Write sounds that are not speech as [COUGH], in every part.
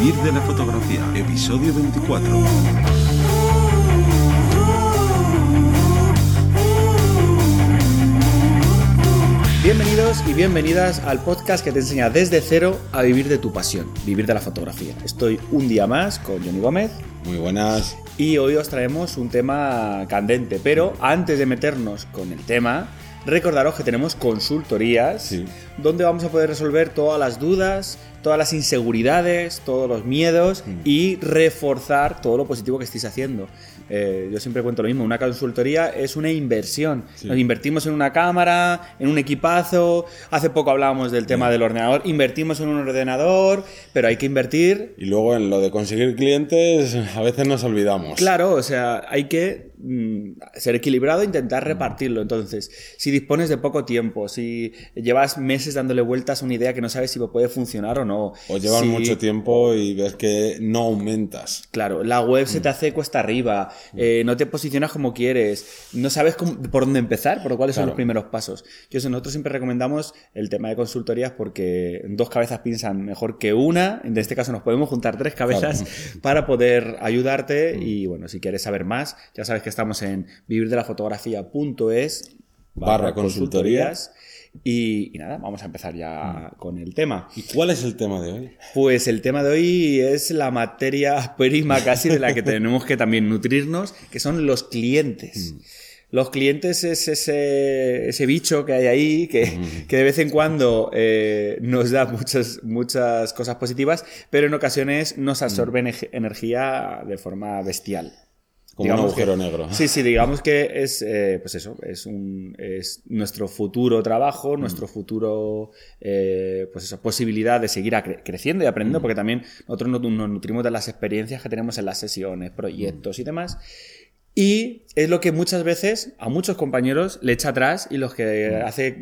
Vivir de la fotografía, episodio 24. Bienvenidos y bienvenidas al podcast que te enseña desde cero a vivir de tu pasión, vivir de la fotografía. Estoy un día más con Johnny Gómez Muy buenas. y hoy os traemos un tema candente, pero antes de meternos con el tema, recordaros que tenemos consultorías Sí. donde vamos a poder resolver todas las dudas, todas las inseguridades, todos los miedos Mm. y reforzar todo lo positivo que estéis haciendo. Eh, yo siempre cuento lo mismo, una consultoría es una inversión. Sí. Nos invertimos en una cámara, en un equipazo, hace poco hablábamos del tema del ordenador, invertimos en un ordenador, pero hay que invertir Y luego en lo de conseguir clientes, a veces nos olvidamos. Claro, o sea, hay que mm, ser equilibrado e intentar repartirlo. Entonces, si dispones de poco tiempo, si llevas meses dándole vueltas a una idea que no sabes si puede funcionar o no. O llevas si- mucho tiempo y ves que no aumentas. Claro, la web se te hace cuesta arriba, eh, no te posicionas como quieres, no sabes cómo- por dónde empezar, por cuáles son Claro. los primeros pasos. Yo nosotros siempre recomendamos el tema de consultorías porque dos cabezas piensan mejor que una. En este caso nos podemos juntar tres cabezas para poder ayudarte. Y bueno, si quieres saber más, ya sabes que estamos en vivirdelafotografía.es Barra consultorías. Y, y nada, vamos a empezar ya con el tema. ¿Y cuál es el tema de hoy? Pues el tema de hoy es la materia [LAUGHS] prima casi de la que tenemos que también nutrirnos, que son los clientes. Los clientes es ese, ese bicho que hay ahí, que, que de vez en cuando eh, nos da muchas, muchas cosas positivas, pero en ocasiones nos absorben energía de forma bestial. Como un agujero que- negro. Sí, sí, digamos que es, eh, pues eso, es, un, es nuestro futuro trabajo, Mm. nuestro futuro, eh, pues eso, posibilidad de seguir creciendo y aprendiendo, Mm. porque también nosotros nos, nos nutrimos de las experiencias que tenemos en las sesiones, proyectos Mm. y demás. Y es lo que muchas veces a muchos compañeros le echa atrás y los que Mm. hace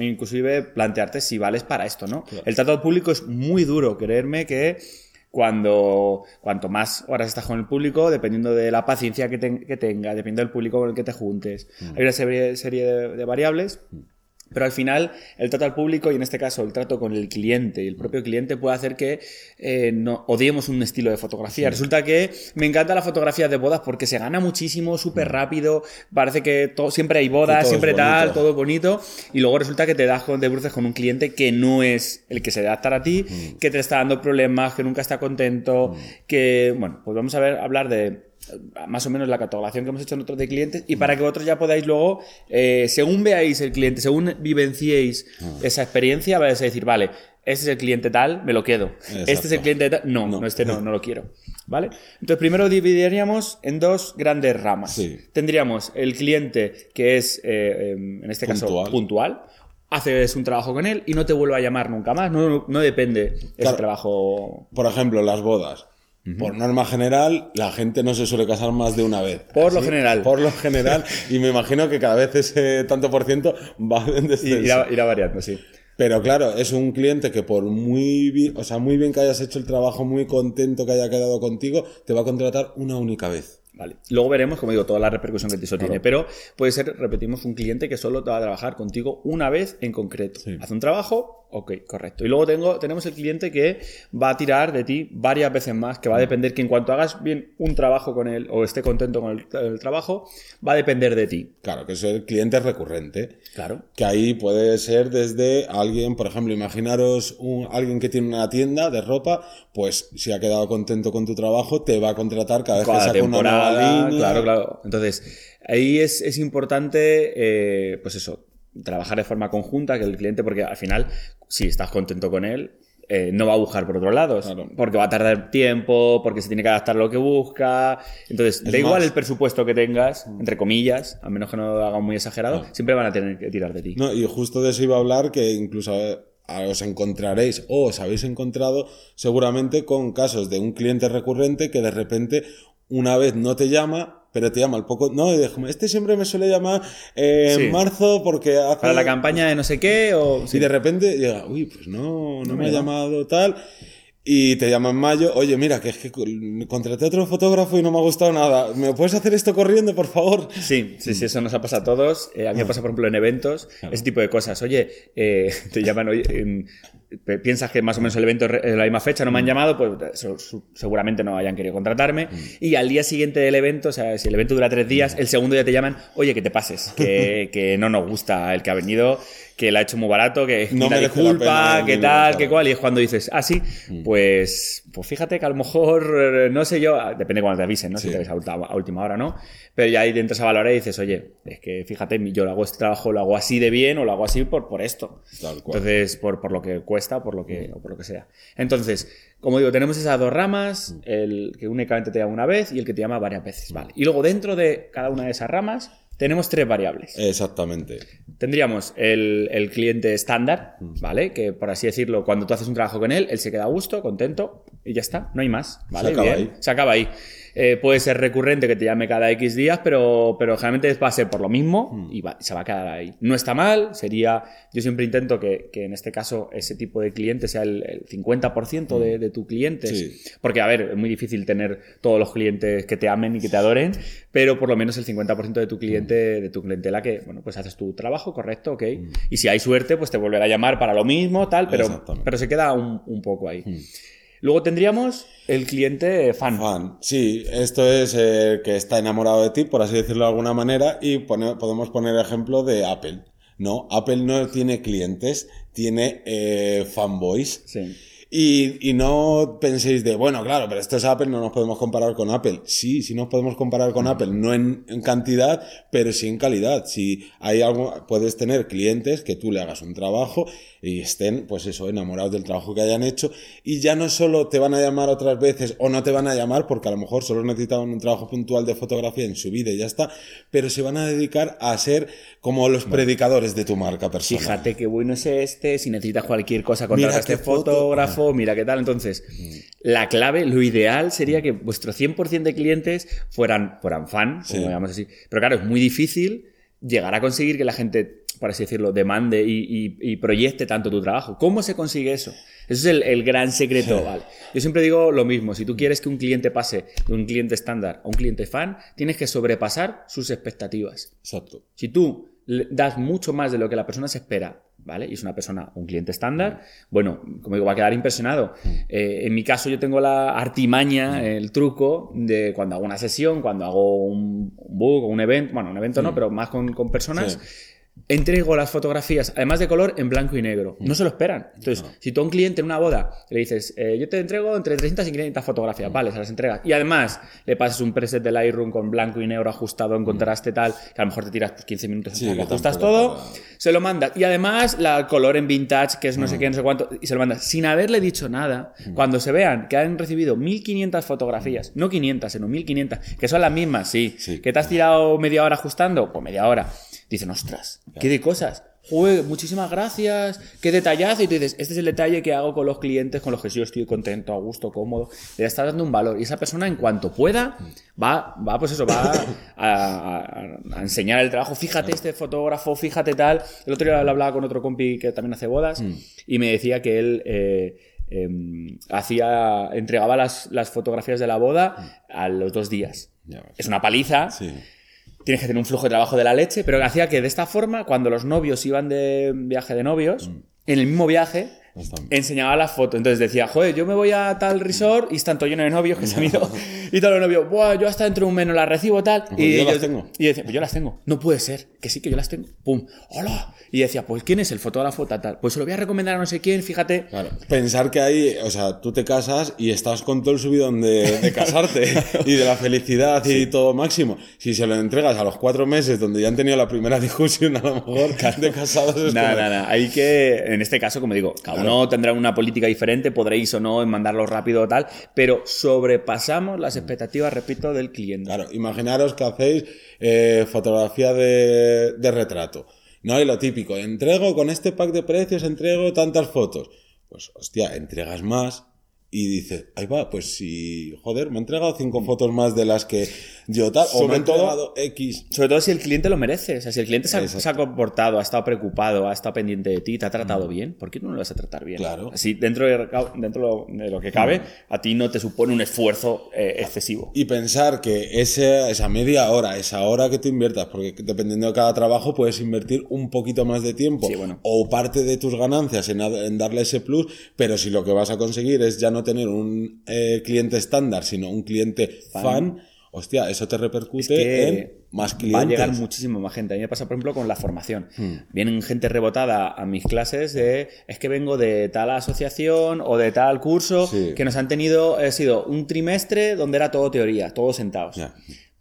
inclusive plantearte si vales para esto, ¿no? El trato al público es muy duro, creerme que cuando cuanto más horas estás con el público, dependiendo de la paciencia que, ten- que tenga, dependiendo del público con el que te juntes, hay una serie, serie de, de variables. Pero al final, el trato al público y en este caso el trato con el cliente y el propio cliente puede hacer que eh, no, odiemos un estilo de fotografía. Resulta que me encanta la fotografía de bodas porque se gana muchísimo, súper rápido, parece que todo, siempre hay bodas, siempre tal, todo bonito, y luego resulta que te das con, de bruces con un cliente que no es el que se debe adaptar a ti, que te está dando problemas, que nunca está contento, que, bueno, pues vamos a ver, hablar de más o menos la catalogación que hemos hecho nosotros de clientes y para que vosotros ya podáis luego, eh, según veáis el cliente, según vivenciéis esa experiencia, vais a decir, vale, este es el cliente tal, me lo quedo. Este es el cliente tal, no, no, No. este no, [LAUGHS] no lo quiero. ¿Vale? Entonces, primero dividiríamos en dos grandes ramas. Sí. Tendríamos el cliente que es, eh, em, en este caso, Puntual. Haces un trabajo con él y no te vuelve a llamar nunca más. No, no, no depende ese Claro. trabajo Por ejemplo, las bodas. Por norma general, la gente no se suele casar más de una vez. Por lo general. Por lo general. y me imagino que cada vez ese tanto por ciento va en descenso. irá, irá variando, sí. Pero claro, es un cliente que por muy bien, o sea, muy bien que hayas hecho el trabajo, muy contento que haya quedado contigo, te va a contratar una única vez. Vale. Luego veremos, como digo, toda la repercusión que eso tiene. Pero puede ser, repetimos, un cliente que solo te va a trabajar contigo una vez en concreto. Sí. Hace un trabajo, ok, correcto. Y luego tengo, tenemos el cliente que va a tirar de ti varias veces más, que va a depender que en cuanto hagas bien un trabajo con él o esté contento con el, el trabajo, va a depender de ti. Claro, que es el cliente recurrente. Claro. Que ahí puede ser desde alguien, por ejemplo, imaginaros un, alguien que tiene una tienda de ropa, pues si ha quedado contento con tu trabajo, te va a contratar cada vez que saca una nueva línea. Claro, claro. Entonces, ahí es, es importante, eh, pues eso, trabajar de forma conjunta, que el cliente, porque al final, si estás contento con él, eh, no va a buscar por otros lados, Claro. porque va a tardar tiempo, porque se tiene que adaptar a lo que busca. Entonces, Es da igual más- el presupuesto que tengas, entre comillas, a menos que no lo haga muy exagerado, siempre van a tener que tirar de ti. No, y justo de eso iba a hablar, que incluso eh, os encontraréis o os habéis encontrado seguramente con casos de un cliente recurrente que de repente una vez no te llama, pero te llama al poco. No, este siempre me suele llamar eh, Sí. en marzo porque hace. Para la campaña de no sé qué, o... Y de repente llega, uy, pues no, no, me ha me llamado tal. Y te llama en mayo, oye, mira, que es que contraté a otro fotógrafo y no me ha gustado nada. ¿Me puedes hacer esto corriendo, por favor? Sí, sí, sí, eso nos ha pasado a todos. Eh, a mí me pasa, por ejemplo, en eventos, ese tipo de cosas. Oye, eh, [LAUGHS] te llaman, oye, piensas que más o menos el evento es es la misma fecha, no me han llamado, pues seguramente no hayan querido contratarme. Y al día siguiente del evento, o sea, si el evento dura tres días, el segundo día te llaman, oye, que te pases, que, [LAUGHS] que no nos gusta el que ha venido, que lo ha hecho muy barato, que No la disculpa, que tal, que cual. Y es cuando dices, ah, sí, pues, pues fíjate que a lo mejor, eh, no sé yo, depende cuando te avisen, ¿no? Si te ves a última, a última hora, ¿no? Pero ya ahí te entras a valorar y dices, oye, es que fíjate, yo lo hago este trabajo, lo hago así de bien o lo hago así por, por esto. Tal cual. Entonces, por, por lo que cuesta, por lo que, o por lo que sea. Entonces, como digo, tenemos esas dos ramas, el que únicamente te llama una vez y el que te llama varias veces, ¿vale? Y luego dentro de cada una de esas ramas tenemos tres variables. Exactamente. Tendríamos el, el cliente estándar, ¿vale? Que por así decirlo, cuando tú haces un trabajo con él, él se queda a gusto, contento y ya está, no hay más, ¿vale? acaba Bien, ahí. Se acaba ahí. Eh, puede ser recurrente que te llame cada X días, pero, pero generalmente va a ser por lo mismo y va- se va a quedar ahí. No está mal, sería. Yo siempre intento que, que en este caso ese tipo de cliente sea el, el 50% de, de tu clientes. Sí. Porque, a ver, es muy difícil tener todos los clientes que te amen y que te adoren, pero por lo menos el 50% de tu cliente, de tu clientela, que, bueno, pues haces tu trabajo correcto, ok. Y si hay suerte, pues te volverá a llamar para lo mismo, tal, pero, pero se queda un, un poco ahí. Luego tendríamos el cliente fan. Fan. Sí, esto es eh, que está enamorado de ti, por así decirlo de alguna manera, y pone- podemos poner ejemplo de Apple. No, Apple no tiene clientes, tiene eh, fanboys. Sí. Y, y no penséis de, bueno, claro, pero esto es Apple, no nos podemos comparar con Apple. Sí, sí nos podemos comparar con Apple, no en, en cantidad, pero sí en calidad. Si hay algo, puedes tener clientes que tú le hagas un trabajo y estén, pues eso, enamorados del trabajo que hayan hecho y ya no solo te van a llamar otras veces o no te van a llamar porque a lo mejor solo necesitaban un trabajo puntual de fotografía en su vida y ya está, pero se van a dedicar a ser como los predicadores de tu marca personal. Fíjate qué bueno es este, si necesitas cualquier cosa, contrata a este qué mira qué tal. Entonces, la clave, lo ideal sería que vuestro 100% de clientes fueran, fueran fan, Sí. como llamamos así. Pero claro, es muy difícil llegar a conseguir que la gente, por así decirlo, demande y, y- y proyecte tanto tu trabajo. ¿Cómo se consigue eso? Eso es el, el gran secreto, ¿vale? Yo siempre digo lo mismo, si tú quieres que un cliente pase de un cliente estándar a un cliente fan, tienes que sobrepasar sus expectativas. Exacto. Si tú das mucho más de lo que la persona se espera, ¿vale? Y es una persona, un cliente estándar, bueno, como digo, va a quedar impresionado. Eh, en mi caso yo tengo la artimaña, el truco de cuando hago una sesión, cuando hago un, un book o un evento, bueno, un evento no, pero más con, con personas. Entrego las fotografías, además de color, en blanco y negro. No se lo esperan. Entonces, si tú a un cliente en una boda le dices, eh, yo te entrego entre 300 y 500 fotografías, vale, se las entregas. Y además le pasas un preset de Lightroom con blanco y negro ajustado en contraste tal, que a lo mejor te tiras pues, 15 minutos Sí, que ajustas todo, se lo mandas. Y además la color en vintage, que es no sé qué, no sé cuánto, y se lo mandas sin haberle dicho nada. Cuando se vean que han recibido 1500 fotografías, no 500, sino 1500, que son las mismas, sí. Sí. Que te has tirado media hora ajustando, pues media hora. Dicen, ostras, qué de cosas. Joder, muchísimas gracias, qué detallazo. Y tú dices, este es el detalle que hago con los clientes con los que yo estoy contento, a gusto, cómodo. Le estás dando un valor. Y esa persona, en cuanto pueda, va, va pues eso, va a, a- a enseñar el trabajo. Fíjate este fotógrafo, fíjate tal. El otro día lo hablaba con otro compi que también hace bodas y me decía que él eh, em, hacía, entregaba las, las fotografías de la boda a los dos días. Ya. Es una paliza. Sí. Tienes que tener un flujo de trabajo de la leche, pero hacía que de esta forma, cuando los novios iban de viaje de novios, en el mismo viaje. Enseñaba las fotos. Entonces decía, joder, yo me voy a tal resort y están todo lleno de novios que se han ido. [LAUGHS] y todos los novios, Buah, yo hasta dentro de un mes no las recibo, tal. Pues y yo las tengo. Y decía, pues yo las tengo. No puede ser, que sí que yo las tengo. Pum, hola. Y decía, pues ¿quién es el fotógrafo tal, tal? Pues se lo voy a recomendar a no sé quién, fíjate. Claro. Pensar que ahí, o sea, tú te casas y estás con todo el subidón de, de [LAUGHS] casarte y de la felicidad y todo máximo. Si se lo entregas a los cuatro meses donde ya han tenido la primera [LAUGHS] discusión, a lo mejor de casados Nada, nada, hay que, en este caso, como digo, cada uno tendrá una política diferente, podréis o no mandarlo rápido o tal, pero sobrepasamos las expectativas, repito, del cliente. Claro, imaginaros que hacéis eh, fotografía de, de retrato. No hay lo típico, entrego con este pack de precios, entrego tantas fotos. Pues hostia, entregas más y dice, ahí va, pues si, joder, me ha entregado cinco fotos más de las que yo tal, o me ha todo- entregado X. Sobre todo si el cliente lo merece. O sea, si el cliente se ha, se ha comportado, ha estado preocupado, ha estado pendiente de ti, te ha tratado bien, ¿por qué no lo vas a tratar bien? Claro. Así, dentro de, dentro de lo que cabe, a ti no te supone un esfuerzo eh, excesivo. Y pensar que ese, esa media hora, esa hora que tú inviertas, porque dependiendo de cada trabajo puedes invertir un poquito más de tiempo Sí, bueno. o parte de tus ganancias en, en darle ese plus, pero si lo que vas a conseguir es ya no tener un eh, cliente estándar, sino un cliente fan, hostia, eso te repercute que en más clientes. Va a llegar muchísimo más gente. A mí me pasa, por ejemplo, con la formación. Vienen gente rebotada a mis clases de es que vengo de tal asociación o de tal curso Sí. que nos han tenido, ha sido un trimestre donde era todo teoría, todos sentados.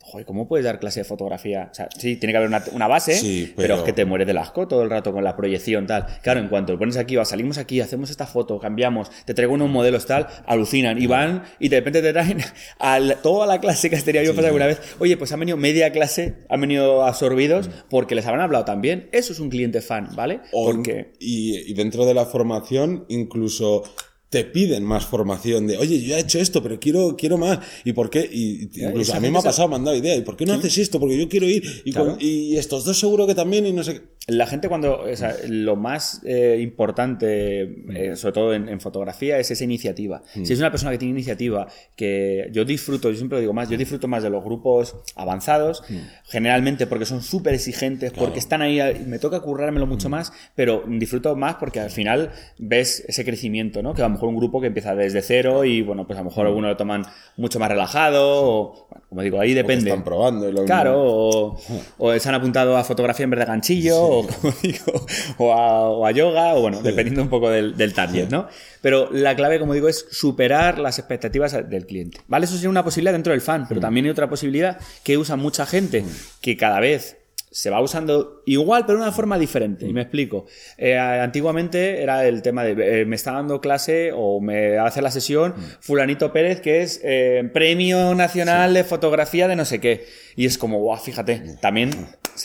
Joder, ¿cómo puedes dar clase de fotografía? O sea, sí, tiene que haber una, una base, Sí, pero... pero- es que te mueres del asco todo el rato con la proyección, tal. Claro, en cuanto lo pones aquí, va, salimos aquí, hacemos esta foto, cambiamos, te traigo unos modelos, tal, alucinan y van y de repente te traen [LAUGHS] a la- toda la clase que has tenido yo pasar alguna vez. Oye, pues han venido media clase, han venido absorbidos porque les habrán hablado también. Eso es un cliente fan, ¿vale? O- porque... y, y dentro de la formación, incluso te piden más formación de, oye, yo he hecho esto, pero quiero, quiero más. ¿Y por qué? Y incluso a mí me ha pasado, me han dado idea. ¿Y por qué no haces esto? Porque yo quiero ir. Y, Claro. con- y estos dos seguro que también, y no sé qué. La gente cuando, o sea, lo más eh, importante, eh, sobre todo en, en fotografía, es esa iniciativa. Si es una persona que tiene iniciativa, que yo disfruto, yo siempre lo digo más, yo disfruto más de los grupos avanzados, generalmente porque son súper exigentes, porque están ahí, me toca currármelo mucho más, pero disfruto más porque al final ves ese crecimiento, ¿no? Que lo mejor un grupo que empieza desde cero y, bueno, pues a lo mejor algunos lo toman mucho más relajado, o, bueno, como digo, ahí depende. Están probando. y lo- Claro, o, o se han apuntado a fotografía en vez de ganchillo, o, como [LAUGHS] digo, o, a, o a yoga, o bueno, dependiendo un poco del, del target, ¿no? Pero la clave, como digo, es superar las expectativas del cliente. ¿Vale? Eso sería una posibilidad dentro del fan, pero también hay otra posibilidad que usa mucha gente, que cada vez se va usando igual, pero de una forma diferente. Y me explico. Eh, antiguamente era el tema de eh, me está dando clase o me hace la sesión Fulanito Pérez, que es eh, Premio Nacional de Fotografía de no sé qué. Y es como, guau, fíjate, también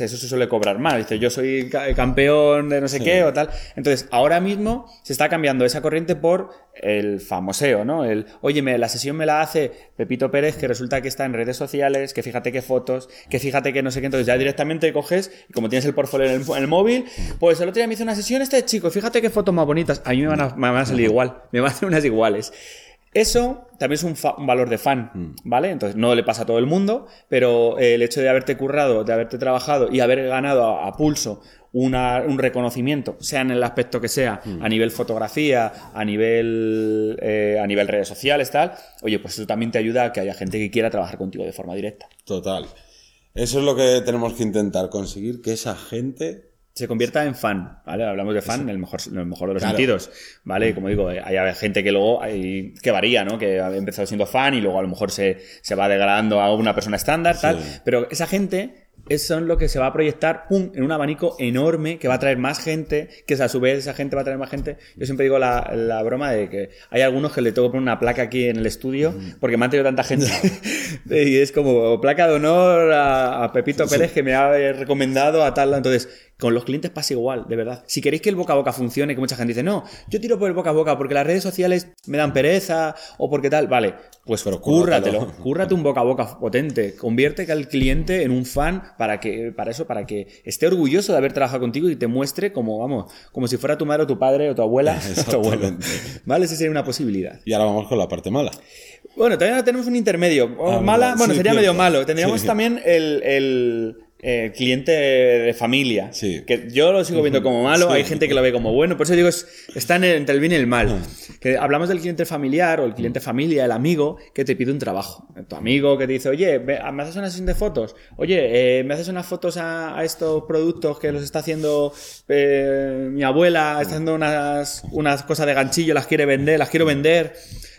eso se suele cobrar más. Dice, yo soy ca- campeón de no sé qué o tal. Entonces, ahora mismo se está cambiando esa corriente por el famoseo, ¿no? El, oye, me- la sesión me la hace Pepito Pérez, que resulta que está en redes sociales, que fíjate qué fotos, que fíjate que no sé qué. Entonces, ya directamente coges y como tienes el portfolio en el, en el móvil, pues el otro día me hizo una sesión este chico, fíjate qué fotos más bonitas. A mí me van a, me van a salir igual, me van a hacer unas iguales. Eso también es un, fa- un valor de fan, ¿vale? Entonces no le pasa a todo el mundo, pero eh, el hecho de haberte currado, de haberte trabajado y haber ganado a, a pulso una- un reconocimiento, sea en el aspecto que sea, a nivel fotografía, a nivel, eh, a nivel redes sociales, tal, oye, pues eso también te ayuda a que haya gente que quiera trabajar contigo de forma directa. Total. Eso es lo que tenemos que intentar, conseguir que esa gente se convierta en fan, ¿vale? Hablamos de fan en el mejor, en el mejor de los Claro. sentidos, ¿vale? Como digo, eh, hay gente que luego hay, que varía, ¿no? Que ha empezado siendo fan y luego a lo mejor se, se va degradando a una persona estándar, tal. Sí. Pero esa gente es son lo que se va a proyectar pum, en un abanico enorme que va a traer más gente, que a su vez esa gente va a traer más gente. Yo siempre digo la, la broma de que hay algunos que le tengo que poner una placa aquí en el estudio porque me han traído tanta gente. [LAUGHS] [LAUGHS] y es como placa de honor a, a Pepito Pérez que me ha recomendado a tal. Entonces, con los clientes pasa igual, de verdad. Si queréis que el boca a boca funcione, que mucha gente dice, no, yo tiro por el boca a boca porque las redes sociales me dan pereza o porque tal, vale, pues Pero cúrratelo, cúrratelo. cúrrate un boca a boca potente, convierte al cliente en un fan para que, para eso, para que esté orgulloso de haber trabajado contigo y te muestre como, vamos, como si fuera tu madre o tu padre o tu abuela o [LAUGHS] [LAUGHS] tu abuelo. ¿Vale? Esa sería una posibilidad. Y ahora vamos con la parte mala. Bueno, también tenemos un intermedio. Ah, mala, bueno, Sí, sería medio malo. Tendríamos Sí. también el, el, eh, cliente de familia. Sí. Que yo lo sigo viendo como malo, Sí. hay gente que lo ve como bueno. Por eso digo, es- está en el- entre el bien y el mal. Que hablamos del cliente familiar o el cliente familia, el amigo que te pide un trabajo. Tu amigo que te dice, oye, ve- ¿me haces una sesión de fotos? Oye, eh, ¿me haces unas fotos a, a estos productos que los está haciendo eh, mi abuela? Está haciendo unas, unas cosas de ganchillo, las quiere vender, las quiero vender.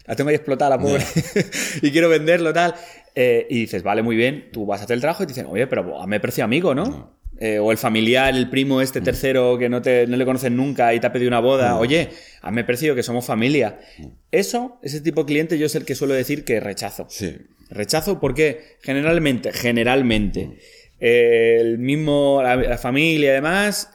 La tengo ahí explotada, la pobre. [LAUGHS] y quiero venderlo, tal. Eh, y dices, vale, muy bien, tú vas a hacer el trabajo y te dicen, oye, pero me precio amigo, ¿no? Eh, o el familiar, el primo este tercero que no, te, no le conocen nunca y te ha pedido una boda. Oye, hazme precio que somos familia. Eso, ese tipo de cliente, yo es el que suelo decir que rechazo. Sí. Rechazo porque generalmente, generalmente, eh, el mismo, la, la familia y demás,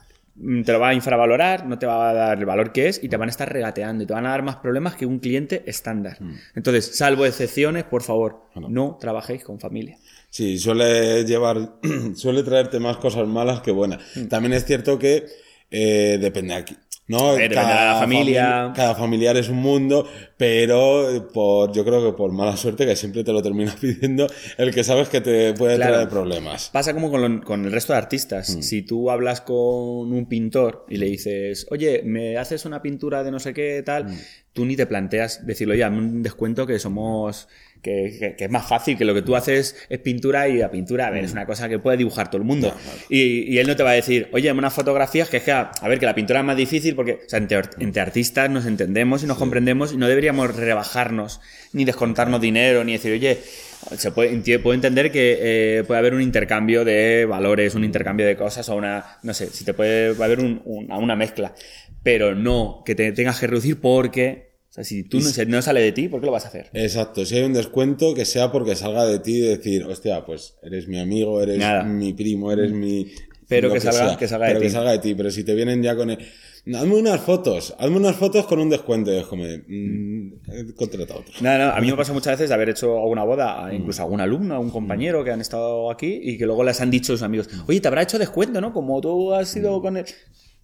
te lo va a infravalorar, no te va a dar el valor que es y te van a estar regateando y te van a dar más problemas que un cliente estándar. Entonces, salvo excepciones, por favor, no trabajéis con familia. Sí, suele llevar, [CLEARS THROAT] suele traerte más cosas malas que buenas. Mm. También es cierto que eh, depende aquí. No, ver, depende de la familia. fami- cada familiar es un mundo, pero por, yo creo que por mala suerte que siempre te lo terminas [LAUGHS] pidiendo el que sabes que te puede Claro. traer problemas. Pasa como con, lo- con el resto de artistas. Si tú hablas con un pintor y le dices, oye, ¿me haces una pintura de no sé qué tal? Tú ni te planteas decirle, oye, un descuento que somos. Que, que- que es más fácil, que lo que tú haces es pintura y la pintura, a ver, es una cosa que puede dibujar todo el mundo. Y, y él no te va a decir, oye, dame unas fotografías que es que, a a ver, que la pintura es más difícil porque, o sea, entre, entre artistas nos entendemos y nos comprendemos y no deberíamos rebajarnos, ni descontarnos dinero, ni decir, oye, se puede, puedo entender que eh, puede haber un intercambio de valores, un intercambio de cosas o una, no sé, si te puede va a haber un- una mezcla, pero no que te tengas que reducir porque, o sea, si tú no, si no sale de ti, ¿por qué lo vas a hacer? Exacto, si hay un descuento que sea porque salga de ti y decir, hostia, pues eres mi amigo, eres Nada. mi primo, eres mi... Pero lo que salga- que salga de pero que ti. salga de ti, pero si te vienen ya con el... Hazme unas fotos, hazme unas fotos con un descuento. Es como, mm, he contratado otro. No, no, a mí me pasa muchas veces de haber hecho alguna boda, a [LAUGHS] incluso a algún alumno, a un compañero que han estado aquí y que luego les han dicho sus amigos, oye, te habrá hecho descuento, ¿no? Como tú has ido con él.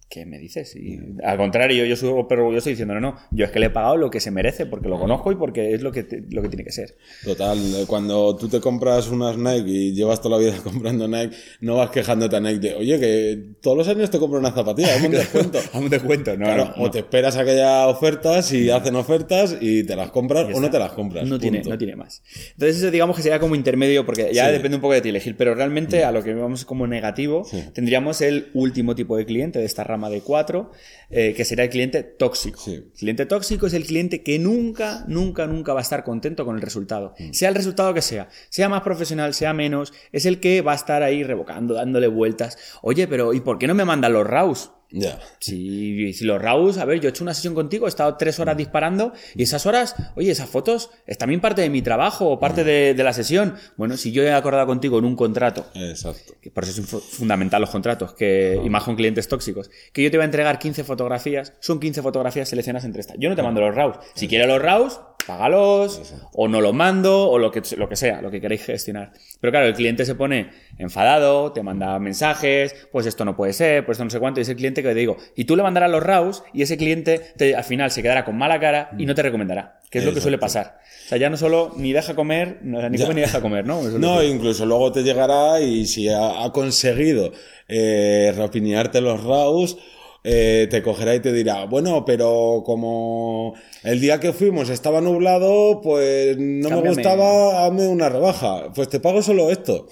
¿Qué me dices? Y, al contrario, yo soy súper orgulloso diciendo, no, no, yo es que le he pagado lo que se merece porque lo conozco y porque es lo que, te- lo que tiene que ser. Total, eh, cuando tú te compras unas Nike y llevas toda la vida [LAUGHS] comprando Nike, no vas quejándote a Nike de, oye, que todos los años te compro una zapatilla, hazme un [LAUGHS] descuento. A un descuento, no, Claro, no, o te esperas a que haya ofertas y hacen ofertas y te las compras o no te las compras. No tiene, no tiene más. Entonces eso digamos que sería como intermedio porque ya Sí. depende un poco de ti elegir, pero realmente a lo que vamos como negativo tendríamos el último tipo de cliente de esta rama de cuatro, eh, que sería el cliente tóxico. Sí. El cliente tóxico es el cliente que nunca, nunca, nunca va a estar contento con el resultado. Sea el resultado que sea, sea más profesional, sea menos, es el que va a estar ahí revocando, dándole vueltas. Oye, pero ¿y por qué no me mandan los RAWs? Ya. Si, si los RAWs, a ver, yo he hecho una sesión contigo, he estado tres horas disparando y esas horas, oye, esas fotos es también parte de mi trabajo o parte de, de la sesión. Bueno, si yo he acordado contigo en un contrato, Exacto. que por eso fu- fundamental los contratos, que, y más con clientes tóxicos, que yo te voy a entregar 15 fotografías, son 15 fotografías seleccionadas entre estas. Yo no te mando los RAWs. Si quieres los RAWs, págalos, o no los mando, o lo que, lo que sea, lo que queréis gestionar. Pero claro, el cliente se pone enfadado, te manda mensajes, pues esto no puede ser, pues esto no sé cuánto, y es el cliente que te digo, y tú le mandarás los RAWs, y ese cliente te- al final se quedará con mala cara y no te recomendará, que es lo que suele pasar. O sea, ya no solo ni deja comer, ni Ya. come ni deja comer, ¿no? [LAUGHS] No, incluso luego te llegará y si ha, ha conseguido eh, rapiñarte los RAWs, eh, te cogerá y te dirá, bueno, pero como el día que fuimos estaba nublado, pues no me gustaba, hazme una rebaja. Pues te pago solo esto.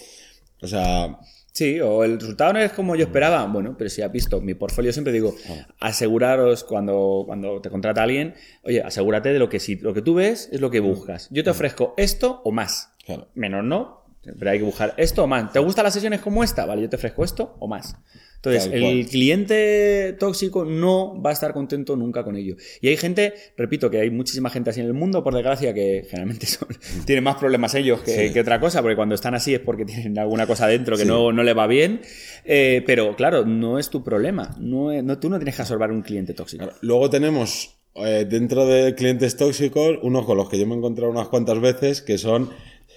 O sea, Sí, o el resultado no es como yo esperaba. Bueno, pero si has visto mi portfolio, siempre digo, aseguraros cuando, cuando te contrata alguien, oye, asegúrate de lo que si lo que tú ves es lo que buscas. Yo te ofrezco esto o más. Claro. Menos no, pero hay que buscar esto o más. ¿Te gustan las sesiones como esta? Vale, yo te ofrezco esto o más. Entonces, Tal el cual. cliente tóxico no va a estar contento nunca con ello. Y hay gente, repito, que hay muchísima gente así en el mundo, por desgracia, que generalmente [LAUGHS] son, tienen más problemas ellos que, Sí. que otra cosa, porque cuando están así es porque tienen alguna cosa dentro que Sí. no, no le va bien. Eh, pero claro, no es tu problema. No, tú no tienes que absorber un cliente tóxico. Claro. Luego tenemos eh, dentro de clientes tóxicos unos con los que yo me he encontrado unas cuantas veces que son,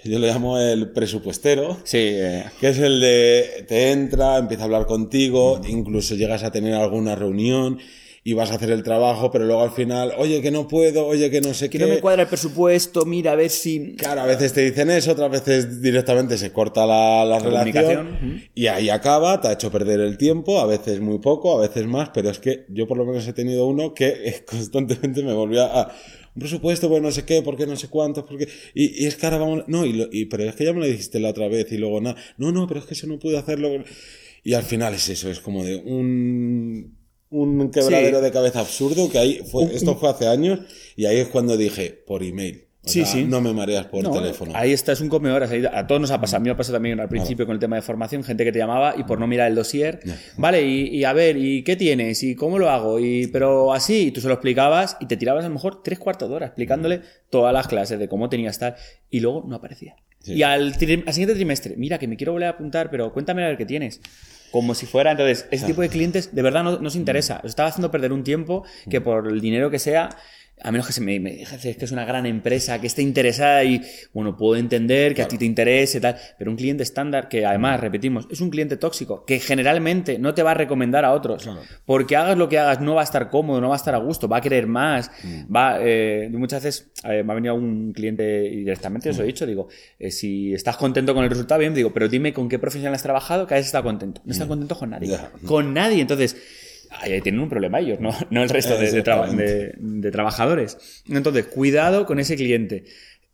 yo le llamo el presupuestero. Sí, eh, Que es el de te entra, empieza a hablar contigo, incluso llegas a tener alguna reunión y vas a hacer el trabajo, pero luego al final, oye, que no puedo, oye, que no sé que qué. no me cuadra el presupuesto, mira, a ver si... Claro, a veces te dicen eso, otras veces directamente se corta la, la comunicación, relación y ahí acaba, te ha hecho perder el tiempo, a veces muy poco, a veces más, pero es que yo por lo menos he tenido uno que [LAUGHS] constantemente me volvía a un presupuesto, pues no sé qué, porque no sé cuántos, porque y, y es que ahora vamos, no, y, lo- y- pero es que ya me lo dijiste la otra vez y luego nada, no, no, pero es que eso no pude hacerlo y al final es eso, es como de un un quebradero Sí. de cabeza absurdo que ahí fue, esto fue hace años y ahí es cuando dije por email. O Sí, sea, sí. No me mareas por No, teléfono. Ahí está, es un come horas. ahí- A todos nos ha pasado. A mí me ha pasado también al principio con el tema de formación, gente que te llamaba y por no mirar el dossier, vale, y, y a ver, ¿y qué tienes? ¿Y cómo lo hago? Y, pero así, y tú se lo explicabas y te tirabas a lo mejor tres cuartos de hora explicándole todas las clases de cómo tenías tal y luego no aparecía. Y al, al siguiente trimestre, mira, que me quiero volver a apuntar, pero cuéntame a ver qué tienes. Como si fuera, entonces, ese tipo de clientes de verdad no nos interesa. Os estaba haciendo perder un tiempo que por el dinero que sea, a menos que se me, me digas, es que es una gran empresa, que esté interesada y, bueno, puedo entender que a ti te interese, tal, pero un cliente estándar que además, repetimos, es un cliente tóxico, que generalmente no te va a recomendar a otros, porque hagas lo que hagas, no va a estar cómodo, no va a estar a gusto, va a querer más, va, eh, muchas veces eh, me ha venido un cliente y directamente os he dicho, digo, eh, si estás contento con el resultado, bien, digo, pero dime con qué profesional has trabajado que hayas estado contento. No estás contento con nadie. Con nadie. Entonces, ahí tienen un problema ellos, no, no el resto de, de traba- de- de trabajadores. Entonces, cuidado con ese cliente.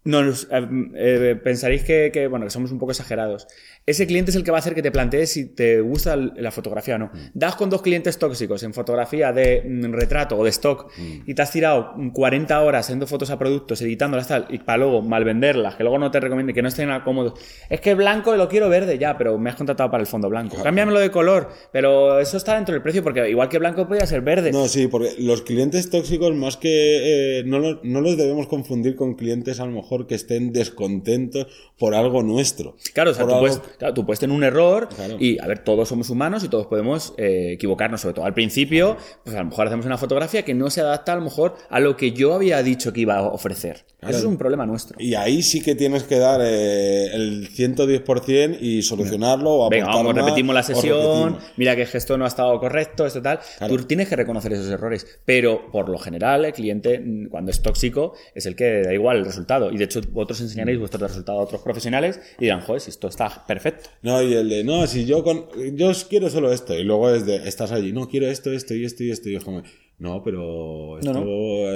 Nos, eh, eh, pensaréis que, que, bueno, que somos un poco exagerados. Ese cliente es el que va a hacer que te plantees si te gusta la fotografía o no. Das con dos clientes tóxicos en fotografía de mm, retrato o de stock y te has tirado mm, 40 horas haciendo fotos a productos, editándolas tal, y para luego mal venderlas, que luego no te recomiende, que no estén cómodos. Es que blanco lo quiero verde ya, pero me has contratado para el fondo blanco. Cámbiamelo de color, pero eso está dentro del precio porque igual que blanco podría ser verde. No, sí, porque los clientes tóxicos, más que. eh, no, lo- no los debemos confundir con clientes a lo mejor que estén descontentos por algo nuestro. Claro, o sea, tú, algo- puedes, claro, tú puedes tener un error Claro. y, a ver, todos somos humanos y todos podemos eh, equivocarnos, sobre todo al principio, pues a lo mejor hacemos una fotografía que no se adapta a lo mejor a lo que yo había dicho que iba a ofrecer. Eso es un problema nuestro. Y ahí sí que tienes que dar eh, el 110% y solucionarlo o Venga, vamos, más, repetimos la sesión, repetimos. mira que el gesto no ha estado correcto, esto tal. Tú tienes que reconocer esos errores, pero por lo general el cliente, mm, cuando es tóxico, es el que da igual el resultado. Y de hecho, vosotros enseñaréis vuestros resultados a otros profesionales y dirán, joder, si esto está perfecto. No, y el de, no, si yo con, yo quiero solo esto, y luego es de, estás allí, no, quiero esto, esto y esto y esto, y como, no, pero esto, No,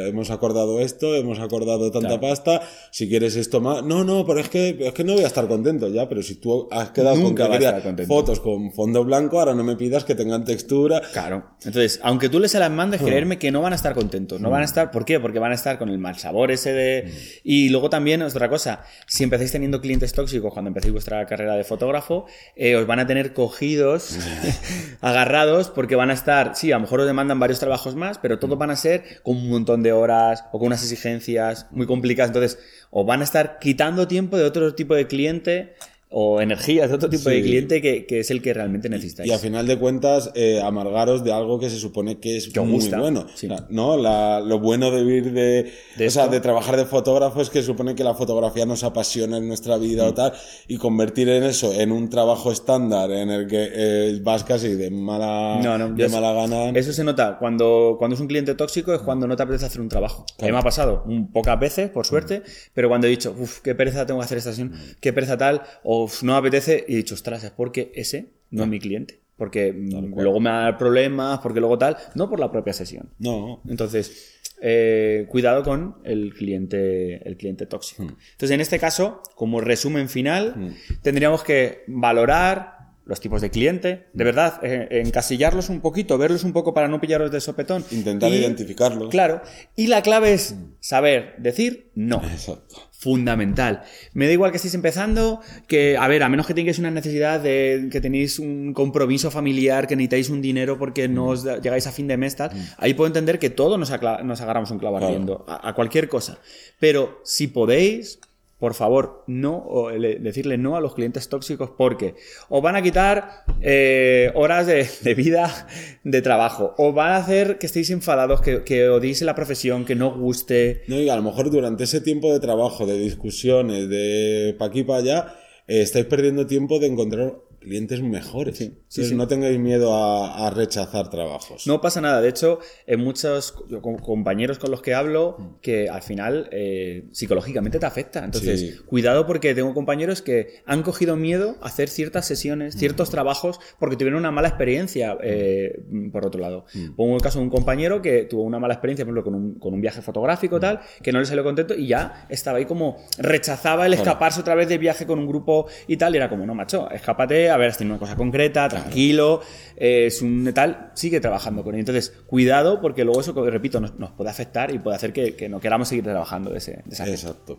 hemos acordado esto, hemos acordado tanta Claro. pasta, si quieres esto más, no, no, pero es que, es que no voy a estar contento ya, pero si tú has quedado Nunca con que querías fotos con fondo blanco, ahora no me pidas que tengan textura. Claro. Entonces, aunque tú les se las mandes, creerme que no van a estar contentos. No van a estar, ¿por qué? Porque van a estar con el mal sabor ese de... Y luego también, otra cosa, si empezáis teniendo clientes tóxicos cuando empecéis vuestra carrera de fotógrafo, eh, os van a tener cogidos, [LAUGHS] [LAUGHS] agarrados, porque van a estar, sí, a lo mejor os demandan varios trabajos más, pero todos van a ser con un montón de horas o con unas exigencias muy complicadas. Entonces, os van a estar quitando tiempo de otro tipo de cliente o energías de otro tipo de cliente que, que es el que realmente necesitáis. Y a final de cuentas, eh, amargaros de algo que se supone que es Que muy gusta, bueno. sí. ¿no? La- lo bueno de vivir de, De o sea, de trabajar de fotógrafo es que supone que la fotografía nos apasiona en nuestra vida Mm. o tal, y convertir en eso, en un trabajo estándar en el que eh, vas casi de mala, No, no, de mala gana. Eso se nota cuando, cuando es un cliente tóxico, es cuando no te apetece hacer un trabajo. A mí me ha pasado un, pocas veces, por suerte, pero cuando he dicho, uff, qué pereza tengo que hacer esta sesión, qué pereza tal, o "Uf, no me apetece, y he dicho, ostras, es porque ese no es mi cliente. Porque mm, luego me va a dar problemas, porque luego tal, no por la propia sesión. No, Entonces, eh, cuidado con el cliente, el cliente tóxico. Entonces, en este caso, como resumen final, tendríamos que valorar los tipos de cliente, de verdad, eh, encasillarlos un poquito, verlos un poco para no pillaros de sopetón. intentar Y- identificarlo. Claro. Y la clave es saber decir no. Exacto. Fundamental. Me da igual que estéis empezando, que, a ver, a menos que tengáis una necesidad de que tenéis un compromiso familiar, que necesitáis un dinero porque no os da- llegáis a fin de mes, tal, ahí puedo entender que todos nos, agarramos un clavo Claro. ardiendo, a, a cualquier cosa. Pero si podéis, por favor, no, o le- decirle no a los clientes tóxicos porque os van a quitar eh, horas de, vida de trabajo, o van a hacer que estéis enfadados, que, que odiéis la profesión, que no os guste. No, y a lo mejor durante ese tiempo de trabajo, de discusiones, de pa' aquí para allá, eh, estáis perdiendo tiempo de encontrar clientes mejores. sí, Entonces, sí. no tengáis miedo a, a rechazar trabajos. No pasa nada. De hecho, en muchos compañeros con los que hablo, que al final eh, psicológicamente te afecta. Entonces, cuidado porque tengo compañeros que han cogido miedo a hacer ciertas sesiones, ciertos trabajos, porque tuvieron una mala experiencia, eh, por otro lado. Pongo el caso de un compañero que tuvo una mala experiencia, por ejemplo, con un, con un viaje fotográfico, tal, que no le salió contento y ya estaba ahí como rechazaba el escaparse otra vez de viaje con un grupo y tal. Y era como, no, macho, escápate, a ver, tenido una cosa concreta, tranquilo, eh, es un tal, sigue trabajando con él. Entonces, cuidado, porque luego eso, repito, nos, nos puede afectar y puede hacer que, que no queramos seguir trabajando de ese, de esa Exacto.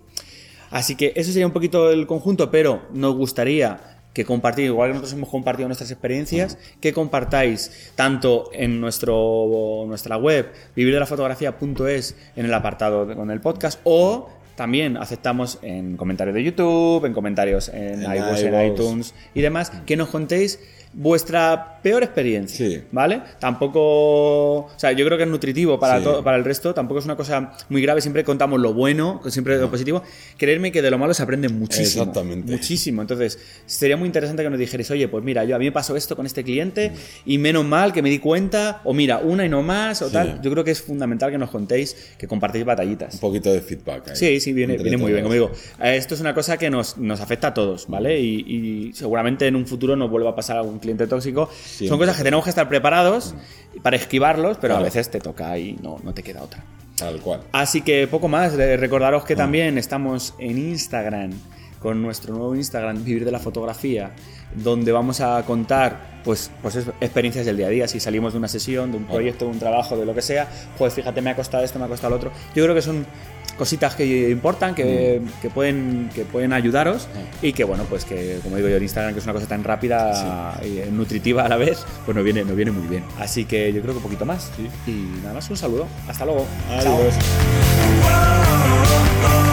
Así que eso sería un poquito el conjunto, pero nos gustaría que compartir, igual que nosotros hemos compartido nuestras experiencias, que compartáis tanto en nuestro, nuestra web, vivirdelafotografía.es, en el apartado con el podcast, o también aceptamos en comentarios de YouTube, en comentarios en, En iTunes y demás, que nos contéis vuestra peor experiencia, Sí. ¿vale? Tampoco, o sea, yo creo que es nutritivo para Sí. todo, para el resto, tampoco es una cosa muy grave, siempre contamos lo bueno, siempre lo positivo. Creerme que de lo malo se aprende muchísimo. Exactamente. Muchísimo. Entonces, sería muy interesante que nos dijerais, oye, pues mira, yo a mí me pasó esto con este cliente y menos mal que me di cuenta, o mira, una y no más, o Sí. tal. Yo creo que es fundamental que nos contéis, que compartáis batallitas. Un poquito de feedback. ahí, Sí, sí, viene, viene muy bien. Digo, eh, esto es una cosa que nos, nos afecta a todos, ¿vale? Y, y seguramente en un futuro nos vuelva a pasar a cliente tóxico. Son cosas que tenemos que estar preparados para esquivarlos, pero a veces te toca y no, no te queda otra. Tal cual. Así que poco más, eh, recordaros Ah. que también estamos en Instagram con nuestro nuevo Instagram, Vivir de la Fotografía, donde vamos a contar pues, pues experiencias del día a día, si salimos de una sesión, de un proyecto, de un trabajo, de lo que sea, pues fíjate, me ha costado esto, me ha costado lo otro. Yo creo que son cositas que importan, que, Mm. que pueden, que pueden ayudaros y que bueno, pues que como digo yo en Instagram, que es una cosa tan rápida y eh, nutritiva a la vez, pues nos viene, nos viene muy bien. Así que yo creo que un poquito más. Y nada más, un saludo. Hasta luego. Chao. Adiós. oh.